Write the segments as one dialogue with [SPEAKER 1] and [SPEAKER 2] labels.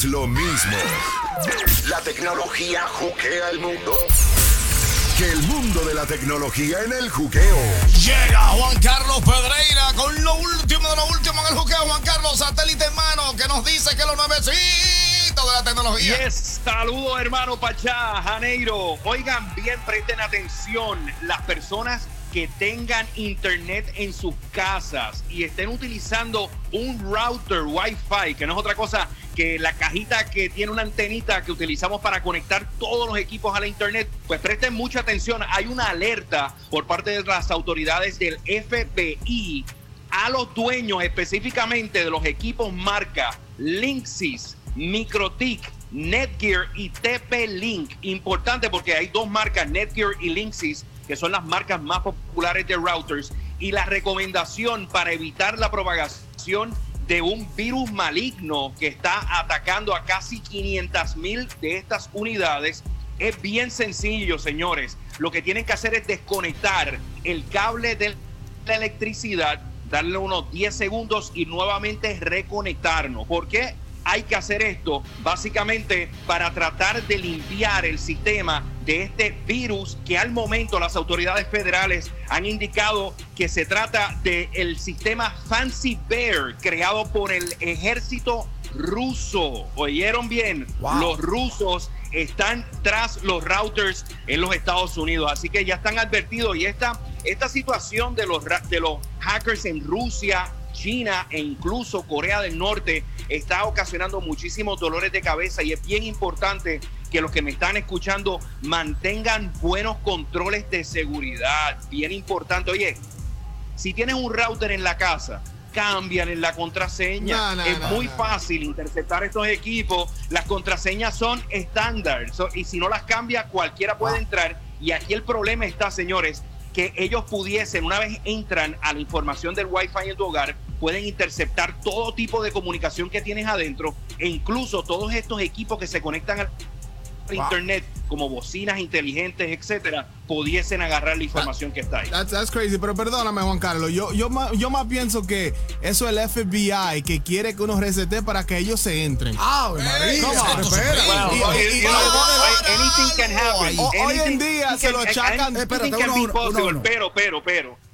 [SPEAKER 1] es lo mismo. La tecnología juquea el mundo. Que el mundo de la tecnología en el juqueo.
[SPEAKER 2] Llega Juan Carlos Pedreira con lo último de lo último en el juqueo. Juan Carlos, satélite en mano, que nos dice que los nuevecitos de la tecnología.
[SPEAKER 3] Yes, saludos hermano Pachá, Janeiro. Oigan bien, presten atención. Las personas que tengan internet en sus casas y estén utilizando un router Wi-Fi, que no es otra cosa que la cajita que tiene una antenita que utilizamos para conectar todos los equipos a la internet, pues presten mucha atención. Hay una alerta por parte de las autoridades del FBI a los dueños específicamente de los equipos marca Linksys, Microtik, Netgear y TP-Link. Importante porque hay dos marcas, Netgear y Linksys, que son las marcas más populares de routers. Y la recomendación para evitar la propagación de un virus maligno que está atacando a casi 500 mil de estas unidades es bien sencillo, señores. Lo que tienen que hacer es desconectar el cable de la electricidad, darle unos 10 segundos y nuevamente reconectarnos. ¿Por qué? hay que hacer esto básicamente para tratar de limpiar el sistema de este virus que al momento las autoridades federales han indicado que se trata del el sistema Fancy Bear creado por el ejército ruso. ¿Oyeron bien? Los rusos están tras los routers en los Estados Unidos, así que ya están advertidos y esta, esta situación de los, de los hackers en Rusia China e incluso Corea del Norte está ocasionando muchísimos dolores de cabeza y es bien importante que los que me están escuchando mantengan buenos controles de seguridad. Bien importante. Oye, si tienes un router en la casa, cambian la contraseña. es muy fácil interceptar estos equipos. Las contraseñas son estándar y si no las cambia, cualquiera puede ah. entrar. Y aquí el problema está, señores, que ellos pudiesen, una vez entran a la información del Wi-Fi en tu hogar, pueden interceptar todo tipo de comunicación que tienes adentro e incluso todos estos equipos que se conectan al internet como bocinas inteligentes, etcétera, pudiesen agarrar la información que está ahí.
[SPEAKER 4] That's, crazy, pero perdóname Juan Carlos, yo, yo, más, yo más pienso que eso es el FBI que quiere que uno resete para que ellos se entren.
[SPEAKER 2] Ah,
[SPEAKER 3] anything can happen.
[SPEAKER 4] Hoy en día se lo chacan.
[SPEAKER 3] Pero, pero, pero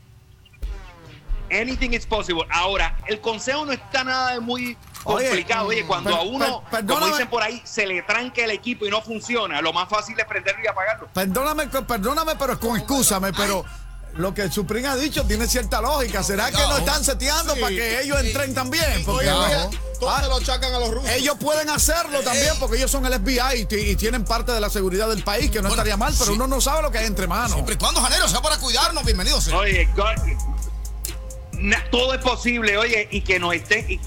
[SPEAKER 3] anything is possible. Ahora, el consejo no está nada de muy complicado. Oye, cuando a uno, como dicen por ahí, se le tranque el equipo y no funciona, lo más fácil es prenderlo y apagarlo.
[SPEAKER 2] Perdóname, perdóname, pero con excúsame, pero lo que Suprin ha dicho tiene cierta lógica. ¿Será que lo están seteando para que ellos entren también? Porque
[SPEAKER 4] todos lo chacan a los rusos.
[SPEAKER 2] Ellos pueden hacerlo también porque ellos son el FBI y, tienen parte de la seguridad del país, que no estaría mal, pero uno no sabe lo que hay entre manos.
[SPEAKER 4] Siempre y cuando, Janero, sea para cuidarnos, bienvenidos.
[SPEAKER 3] Oye, todo es posible, oye, y que nos estén, y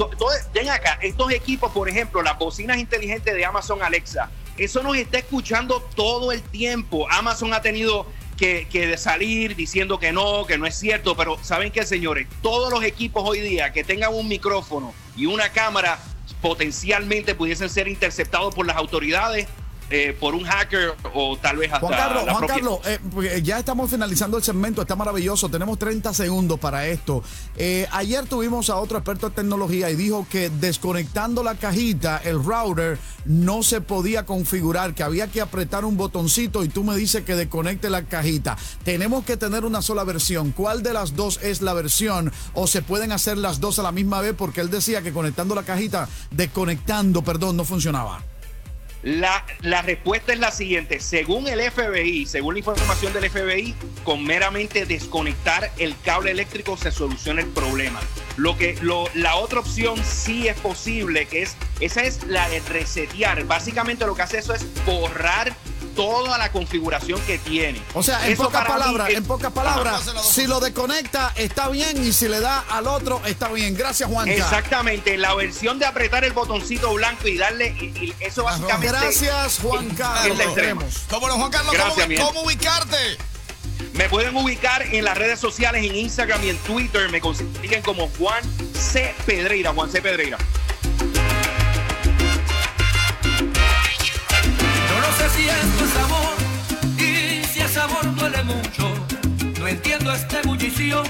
[SPEAKER 3] ven acá, estos equipos, por ejemplo, las bocinas inteligentes de Amazon Alexa, eso nos está escuchando todo el tiempo. Amazon ha tenido que, que, salir diciendo que no, que no es cierto, pero ¿saben qué, señores? Todos los equipos hoy día que tengan un micrófono y una cámara potencialmente pudiesen ser interceptados por las autoridades eh, por un hacker o tal vez hasta
[SPEAKER 2] Juan Carlos, Juan Carlos eh, pues, ya estamos finalizando el segmento, está maravilloso, tenemos 30 segundos para esto. Eh, ayer tuvimos a otro experto en tecnología y dijo que desconectando la cajita, el router no se podía configurar, que había que apretar un botoncito y tú me dices que desconecte la cajita. Tenemos que tener una sola versión. ¿Cuál de las dos es la versión? ¿O se pueden hacer las dos a la misma vez? Porque él decía que conectando la cajita, desconectando, perdón, no funcionaba.
[SPEAKER 3] La, la, respuesta es la siguiente. Según el FBI, según la información del FBI, con meramente desconectar el cable eléctrico se soluciona el problema. Lo que lo, la otra opción sí es posible, que es esa es la de resetear. Básicamente lo que hace eso es borrar toda la configuración que tiene.
[SPEAKER 2] O sea, en pocas palabras, en pocas palabras, si lo desconecta está bien y si le da al otro está bien. Gracias, Juan.
[SPEAKER 3] Exactamente, la versión de apretar el botoncito blanco y darle y, eso básicamente.
[SPEAKER 2] Gracias, Juan Carlos.
[SPEAKER 4] ¿Cómo Juan Carlos? ¿Cómo, ubicarte?
[SPEAKER 3] Me pueden ubicar en las redes sociales, en Instagram y en Twitter. Me consiguen como Juan C. Pedreira. Juan C. Pedreira.
[SPEAKER 5] Si esto es amor y si ese amor duele mucho. No entiendo esta ebullición